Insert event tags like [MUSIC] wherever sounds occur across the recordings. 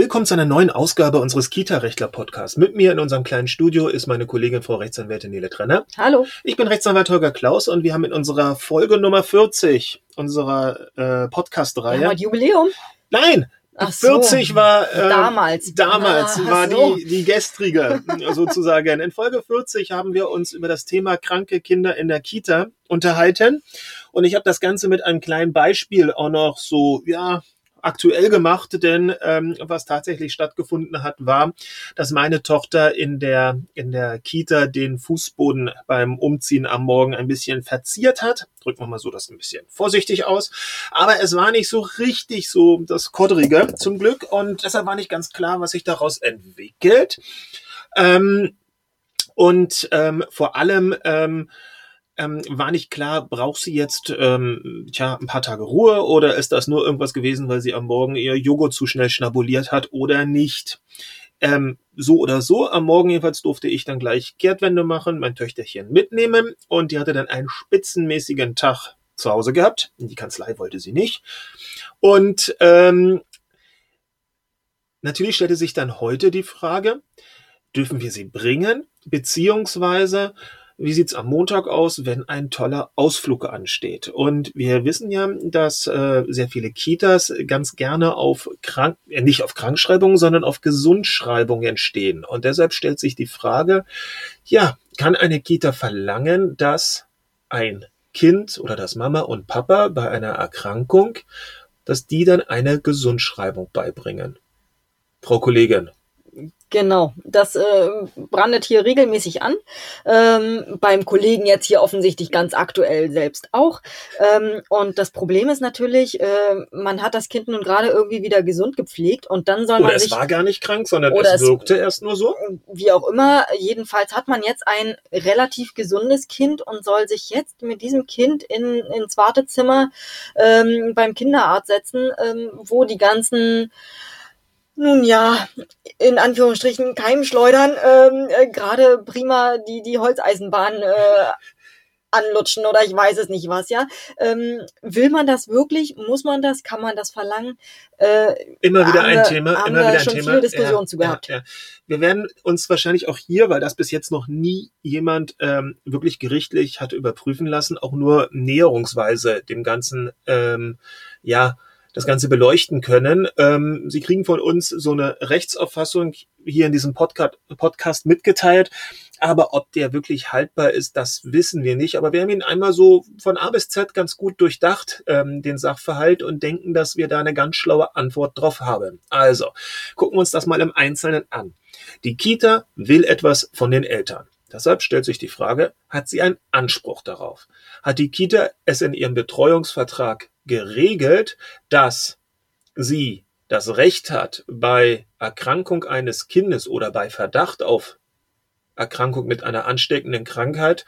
Willkommen zu einer neuen Ausgabe unseres Kita-Rechtler-Podcasts. Mit mir in unserem kleinen Studio ist meine Kollegin Frau Rechtsanwältin Nele Trenner. Hallo. Ich bin Rechtsanwalt Holger Klaus und wir haben in unserer Folge Nummer 40 unserer äh, Podcast-Reihe. Ja, Jubiläum? Nein, Ach 40 so. war äh, damals. Damals ah, war so. die die gestrige [LAUGHS] sozusagen. In Folge 40 haben wir uns über das Thema kranke Kinder in der Kita unterhalten und ich habe das Ganze mit einem kleinen Beispiel auch noch so ja aktuell gemacht, denn ähm, was tatsächlich stattgefunden hat, war, dass meine Tochter in der in der Kita den Fußboden beim Umziehen am Morgen ein bisschen verziert hat. Drücken wir mal so das ein bisschen vorsichtig aus. Aber es war nicht so richtig so das Kodrige zum Glück und deshalb war nicht ganz klar, was sich daraus entwickelt. Ähm, und ähm, vor allem ähm, ähm, war nicht klar, braucht sie jetzt ähm, tja, ein paar Tage Ruhe oder ist das nur irgendwas gewesen, weil sie am Morgen ihr Joghurt zu schnell schnabuliert hat oder nicht? Ähm, so oder so, am Morgen jedenfalls durfte ich dann gleich Kehrtwende machen, mein Töchterchen mitnehmen und die hatte dann einen spitzenmäßigen Tag zu Hause gehabt. In die Kanzlei wollte sie nicht. Und ähm, natürlich stellte sich dann heute die Frage, dürfen wir sie bringen? Beziehungsweise wie sieht's am Montag aus, wenn ein toller Ausflug ansteht? Und wir wissen ja, dass äh, sehr viele Kitas ganz gerne auf Krank äh, nicht auf Krankschreibungen, sondern auf Gesundschreibungen stehen. Und deshalb stellt sich die Frage, ja, kann eine Kita verlangen, dass ein Kind oder das Mama und Papa bei einer Erkrankung, dass die dann eine Gesundschreibung beibringen? Frau Kollegin. Genau, das äh, brandet hier regelmäßig an. Ähm, beim Kollegen jetzt hier offensichtlich ganz aktuell selbst auch. Ähm, und das Problem ist natürlich, äh, man hat das Kind nun gerade irgendwie wieder gesund gepflegt und dann soll oder man es sich... war gar nicht krank, sondern es wirkte erst nur so? Wie auch immer, jedenfalls hat man jetzt ein relativ gesundes Kind und soll sich jetzt mit diesem Kind in, ins Wartezimmer ähm, beim Kinderarzt setzen, ähm, wo die ganzen nun ja, in Anführungsstrichen Keimschleudern ähm, äh, gerade prima die, die Holzeisenbahn äh, anlutschen oder ich weiß es nicht was, ja. Ähm, will man das wirklich? Muss man das? Kann man das verlangen? Äh, immer wieder ein wir, Thema, immer wir wieder schon ein Thema. Viele Diskussionen ja, zu gehabt. Ja, ja. Wir werden uns wahrscheinlich auch hier, weil das bis jetzt noch nie jemand ähm, wirklich gerichtlich hat überprüfen lassen, auch nur näherungsweise dem ganzen ähm, ja das Ganze beleuchten können. Ähm, Sie kriegen von uns so eine Rechtsauffassung hier in diesem Podcast, Podcast mitgeteilt. Aber ob der wirklich haltbar ist, das wissen wir nicht. Aber wir haben ihn einmal so von A bis Z ganz gut durchdacht, ähm, den Sachverhalt, und denken, dass wir da eine ganz schlaue Antwort drauf haben. Also, gucken wir uns das mal im Einzelnen an. Die Kita will etwas von den Eltern. Deshalb stellt sich die Frage, hat sie einen Anspruch darauf? Hat die Kita es in ihrem Betreuungsvertrag geregelt, dass sie das Recht hat, bei Erkrankung eines Kindes oder bei Verdacht auf Erkrankung mit einer ansteckenden Krankheit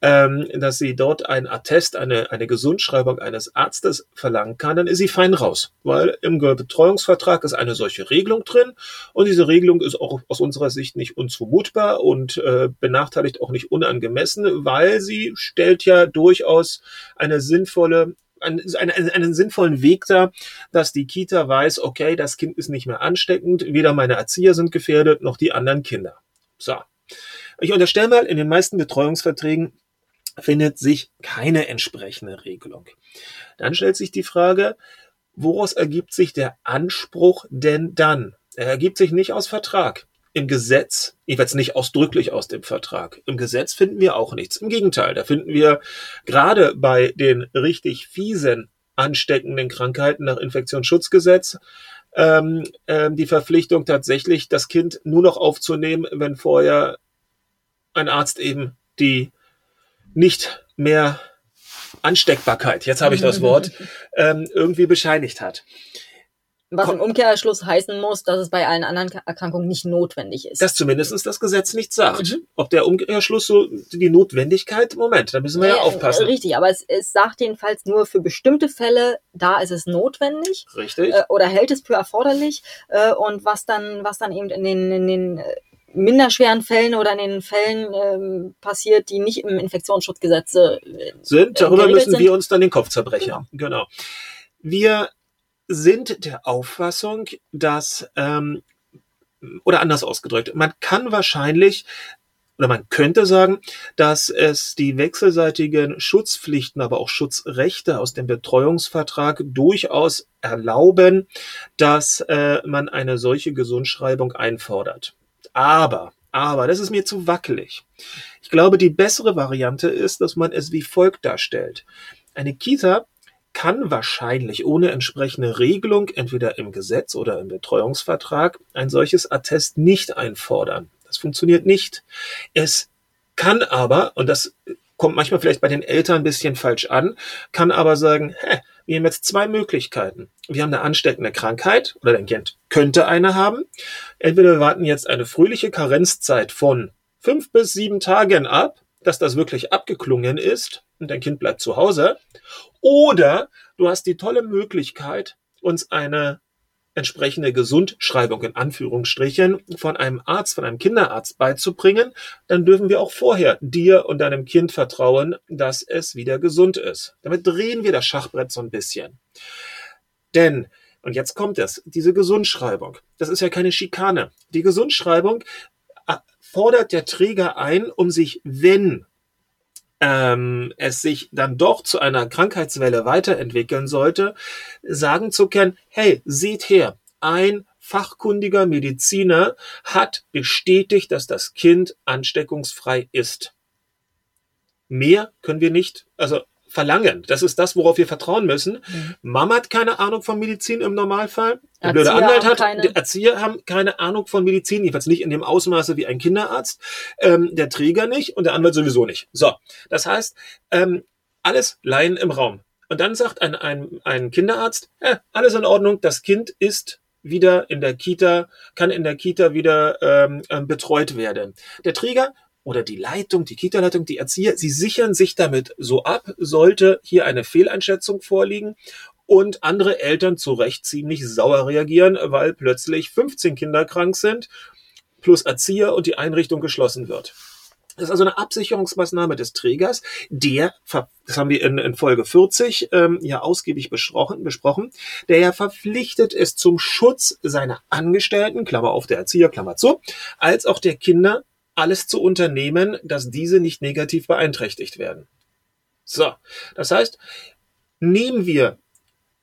ähm, dass sie dort ein Attest, eine, eine Gesundschreibung eines Arztes verlangen kann, dann ist sie fein raus. Weil im Betreuungsvertrag ist eine solche Regelung drin und diese Regelung ist auch aus unserer Sicht nicht unzumutbar und äh, benachteiligt auch nicht unangemessen, weil sie stellt ja durchaus eine sinnvolle einen, einen, einen sinnvollen Weg da, dass die Kita weiß, okay, das Kind ist nicht mehr ansteckend, weder meine Erzieher sind gefährdet, noch die anderen Kinder. So. Ich unterstelle mal, in den meisten Betreuungsverträgen findet sich keine entsprechende Regelung. Dann stellt sich die Frage, woraus ergibt sich der Anspruch denn dann? Er ergibt sich nicht aus Vertrag. Im Gesetz, jedenfalls nicht ausdrücklich aus dem Vertrag. Im Gesetz finden wir auch nichts. Im Gegenteil, da finden wir gerade bei den richtig fiesen ansteckenden Krankheiten nach Infektionsschutzgesetz ähm, ähm, die Verpflichtung tatsächlich, das Kind nur noch aufzunehmen, wenn vorher ein Arzt eben die nicht mehr Ansteckbarkeit, jetzt habe ich das Wort, [LAUGHS] ähm, irgendwie bescheinigt hat. Was im Umkehrschluss heißen muss, dass es bei allen anderen Erkrankungen nicht notwendig ist. Dass zumindest das Gesetz nicht sagt. Mhm. Ob der Umkehrschluss so die Notwendigkeit, Moment, da müssen wir ja, ja aufpassen. Richtig, aber es, es sagt jedenfalls nur für bestimmte Fälle, da ist es notwendig. Richtig. Äh, oder hält es für erforderlich. Äh, und was dann, was dann eben in den, in den äh, minderschweren Fällen oder in den Fällen ähm, passiert, die nicht im Infektionsschutzgesetz äh, sind. Darüber müssen sind. wir uns dann den Kopf zerbrechen. Genau. genau. Wir sind der Auffassung, dass, ähm, oder anders ausgedrückt, man kann wahrscheinlich oder man könnte sagen, dass es die wechselseitigen Schutzpflichten, aber auch Schutzrechte aus dem Betreuungsvertrag durchaus erlauben, dass äh, man eine solche Gesundschreibung einfordert. Aber, aber, das ist mir zu wackelig. Ich glaube, die bessere Variante ist, dass man es wie folgt darstellt. Eine Kita kann wahrscheinlich ohne entsprechende Regelung, entweder im Gesetz oder im Betreuungsvertrag, ein solches Attest nicht einfordern. Das funktioniert nicht. Es kann aber, und das kommt manchmal vielleicht bei den Eltern ein bisschen falsch an, kann aber sagen, hä, wir haben jetzt zwei Möglichkeiten. Wir haben eine ansteckende Krankheit oder dein Kind könnte eine haben. Entweder wir warten jetzt eine fröhliche Karenzzeit von fünf bis sieben Tagen ab, dass das wirklich abgeklungen ist und dein Kind bleibt zu Hause. Oder du hast die tolle Möglichkeit, uns eine entsprechende Gesundschreibung in Anführungsstrichen von einem Arzt, von einem Kinderarzt beizubringen, dann dürfen wir auch vorher dir und deinem Kind vertrauen, dass es wieder gesund ist. Damit drehen wir das Schachbrett so ein bisschen. Denn, und jetzt kommt es, diese Gesundschreibung, das ist ja keine Schikane. Die Gesundschreibung äh, fordert der Träger ein, um sich, wenn ähm, es sich dann doch zu einer Krankheitswelle weiterentwickeln sollte, sagen zu können, hey, seht her, ein fachkundiger Mediziner hat bestätigt, dass das Kind ansteckungsfrei ist. Mehr können wir nicht, also verlangen. Das ist das, worauf wir vertrauen müssen. Mhm. Mama hat keine Ahnung von Medizin im Normalfall. Der blöde Anwalt hat, keine. die Erzieher haben keine Ahnung von Medizin, jedenfalls nicht in dem Ausmaße wie ein Kinderarzt. Ähm, der Träger nicht und der Anwalt sowieso nicht. So, das heißt, ähm, alles Laien im Raum. Und dann sagt ein, ein, ein Kinderarzt, äh, alles in Ordnung, das Kind ist wieder in der Kita, kann in der Kita wieder ähm, ähm betreut werden. Der Träger oder die Leitung, die Kita-Leitung, die Erzieher, sie sichern sich damit so ab, sollte hier eine Fehleinschätzung vorliegen und andere Eltern zu Recht ziemlich sauer reagieren, weil plötzlich 15 Kinder krank sind, plus Erzieher und die Einrichtung geschlossen wird. Das ist also eine Absicherungsmaßnahme des Trägers, der, das haben wir in, in Folge 40 ähm, ja ausgiebig besprochen, besprochen, der ja verpflichtet ist zum Schutz seiner Angestellten, Klammer auf der Erzieher, Klammer zu, als auch der Kinder alles zu unternehmen, dass diese nicht negativ beeinträchtigt werden. So, das heißt, nehmen wir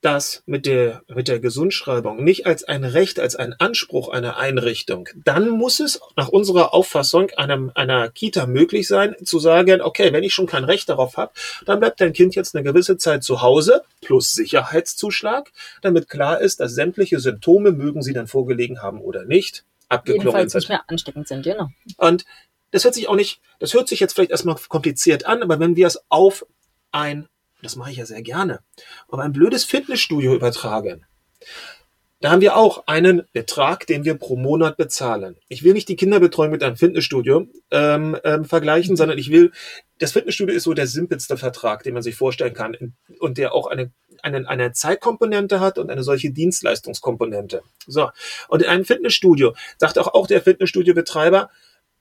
das mit der, mit der Gesundschreibung nicht als ein Recht, als ein Anspruch einer Einrichtung, dann muss es nach unserer Auffassung einem, einer Kita möglich sein, zu sagen, okay, wenn ich schon kein Recht darauf habe, dann bleibt dein Kind jetzt eine gewisse Zeit zu Hause plus Sicherheitszuschlag, damit klar ist, dass sämtliche Symptome, mögen sie dann vorgelegen haben oder nicht, abgeklungen sind. nicht mehr ansteckend sind, genau. Und das hört sich auch nicht, das hört sich jetzt vielleicht erstmal kompliziert an, aber wenn wir es auf ein, das mache ich ja sehr gerne, auf ein blödes Fitnessstudio übertragen, da haben wir auch einen Betrag, den wir pro Monat bezahlen. Ich will nicht die Kinderbetreuung mit einem Fitnessstudio ähm, ähm, vergleichen, mhm. sondern ich will, das Fitnessstudio ist so der simpelste Vertrag, den man sich vorstellen kann und der auch eine, eine, eine Zeitkomponente hat und eine solche Dienstleistungskomponente. So, und in einem Fitnessstudio sagt auch, auch der Fitnessstudio-Betreiber,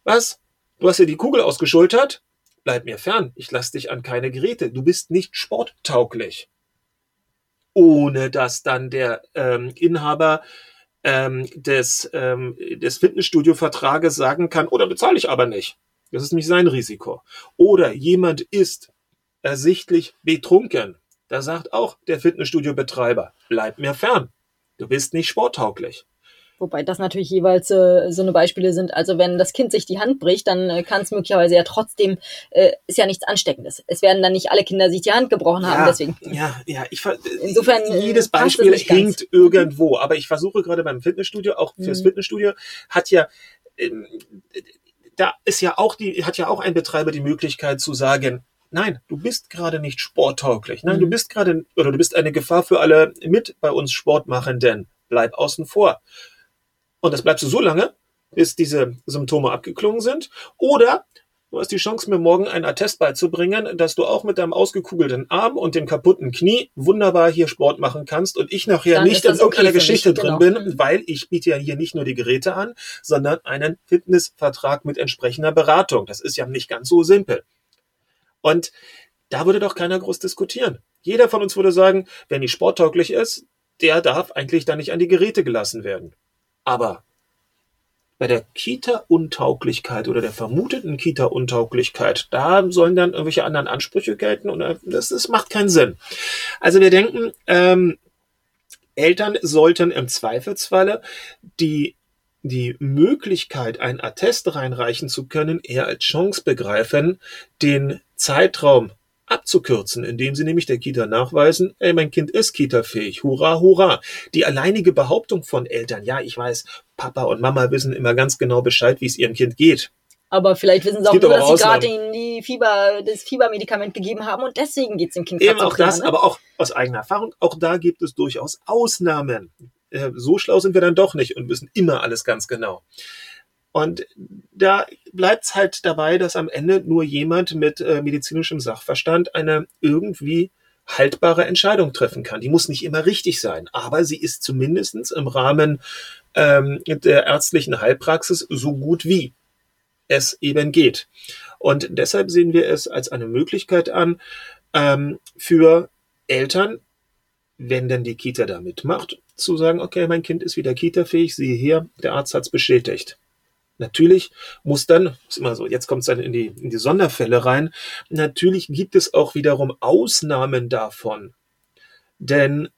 was, du hast dir die Kugel ausgeschultert? Bleib mir fern, ich lass dich an keine Geräte, du bist nicht sporttauglich ohne dass dann der ähm, Inhaber ähm, des, ähm, des Fitnessstudio-Vertrages sagen kann, oder oh, bezahle ich aber nicht. Das ist nicht sein Risiko. Oder jemand ist ersichtlich betrunken. Da sagt auch der Fitnessstudio-Betreiber, bleib mir fern. Du bist nicht sporttauglich. Wobei das natürlich jeweils äh, so eine Beispiele sind. Also wenn das Kind sich die Hand bricht, dann äh, kann es möglicherweise ja trotzdem, äh, ist ja nichts Ansteckendes. Es werden dann nicht alle Kinder sich die Hand gebrochen ja, haben, deswegen. Ja, ja, ich insofern äh, jedes Beispiel hinkt ganz. irgendwo. Aber ich versuche gerade beim Fitnessstudio, auch fürs mhm. Fitnessstudio, hat ja ähm, da ist ja auch die, hat ja auch ein Betreiber die Möglichkeit zu sagen, nein, du bist gerade nicht sporttauglich. Nein, mhm. du bist gerade, oder du bist eine Gefahr für alle mit bei uns Sportmachenden. Bleib außen vor. Und das bleibst du so lange, bis diese Symptome abgeklungen sind. Oder du hast die Chance, mir morgen einen Attest beizubringen, dass du auch mit deinem ausgekugelten Arm und dem kaputten Knie wunderbar hier Sport machen kannst und ich nachher Dann nicht in irgendeiner okay Geschichte mich, drin genau. bin, mhm. weil ich biete ja hier nicht nur die Geräte an, sondern einen Fitnessvertrag mit entsprechender Beratung. Das ist ja nicht ganz so simpel. Und da würde doch keiner groß diskutieren. Jeder von uns würde sagen, wenn die sporttauglich ist, der darf eigentlich da nicht an die Geräte gelassen werden. Aber bei der Kita-Untauglichkeit oder der vermuteten Kita-Untauglichkeit, da sollen dann irgendwelche anderen Ansprüche gelten und äh, das, das macht keinen Sinn. Also wir denken, ähm, Eltern sollten im Zweifelsfalle die die Möglichkeit, ein Attest reinreichen zu können, eher als Chance begreifen, den Zeitraum abzukürzen, indem sie nämlich der Kita nachweisen, ey, mein Kind ist Kita-fähig, hurra, hurra. Die alleinige Behauptung von Eltern, ja, ich weiß, Papa und Mama wissen immer ganz genau Bescheid, wie es ihrem Kind geht. Aber vielleicht wissen sie auch nur, dass sie gerade ihnen die Fieber, das Fiebermedikament gegeben haben und deswegen geht es dem Kind Eben auch das, ne? aber auch aus eigener Erfahrung, auch da gibt es durchaus Ausnahmen. Äh, so schlau sind wir dann doch nicht und wissen immer alles ganz genau. Und da bleibt es halt dabei, dass am Ende nur jemand mit äh, medizinischem Sachverstand eine irgendwie haltbare Entscheidung treffen kann. Die muss nicht immer richtig sein, aber sie ist zumindestens im Rahmen ähm, der ärztlichen Heilpraxis so gut wie es eben geht. Und deshalb sehen wir es als eine Möglichkeit an, ähm, für Eltern, wenn denn die Kita da mitmacht, zu sagen, okay, mein Kind ist wieder Kita-fähig, siehe hier, der Arzt hat es bestätigt. Natürlich muss dann, ist immer so, jetzt kommt es dann in die, in die Sonderfälle rein, natürlich gibt es auch wiederum Ausnahmen davon. Denn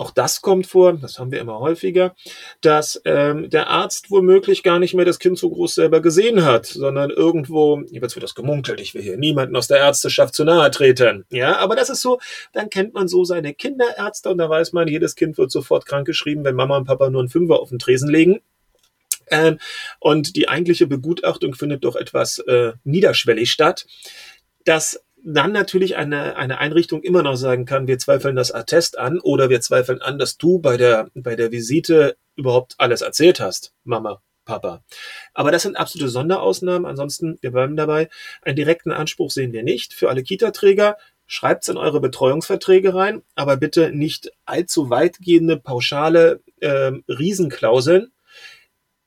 auch das kommt vor, das haben wir immer häufiger, dass ähm, der Arzt womöglich gar nicht mehr das Kind so groß selber gesehen hat, sondern irgendwo, jetzt wird das gemunkelt, ich will hier niemanden aus der Ärzteschaft zu nahe treten. Ja, aber das ist so, dann kennt man so seine Kinderärzte und da weiß man, jedes Kind wird sofort krankgeschrieben, wenn Mama und Papa nur einen Fünfer auf den Tresen legen. Ähm, und die eigentliche Begutachtung findet doch etwas äh, niederschwellig statt. Das dann natürlich eine, eine Einrichtung immer noch sagen kann, wir zweifeln das Attest an oder wir zweifeln an, dass du bei der, bei der Visite überhaupt alles erzählt hast, Mama, Papa. Aber das sind absolute Sonderausnahmen. Ansonsten, wir bleiben dabei. Einen direkten Anspruch sehen wir nicht. Für alle Kita-Träger schreibt's in eure Betreuungsverträge rein, aber bitte nicht allzu weitgehende, pauschale äh, Riesenklauseln,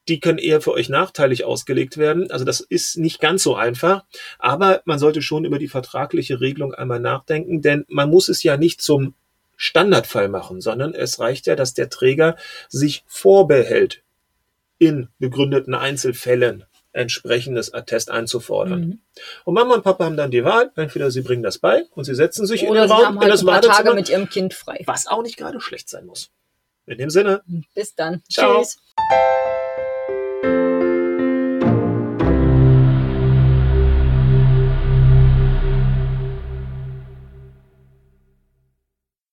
die können eher für euch nachteilig ausgelegt werden. Also das ist nicht ganz so einfach, aber man sollte schon über die vertragliche Regelung einmal nachdenken, denn man muss es ja nicht zum Standardfall machen, sondern es reicht ja, dass der Träger sich vorbehält, in begründeten Einzelfällen entsprechendes Attest einzufordern. Mhm. Und Mama und Papa haben dann die Wahl, entweder sie bringen das bei und sie setzen sich Oder in den Raum, Raum, halt in das ein paar Tage mit ihrem Kind frei. was auch nicht gerade schlecht sein muss. In dem Sinne. Bis dann. Ciao. Tschüss.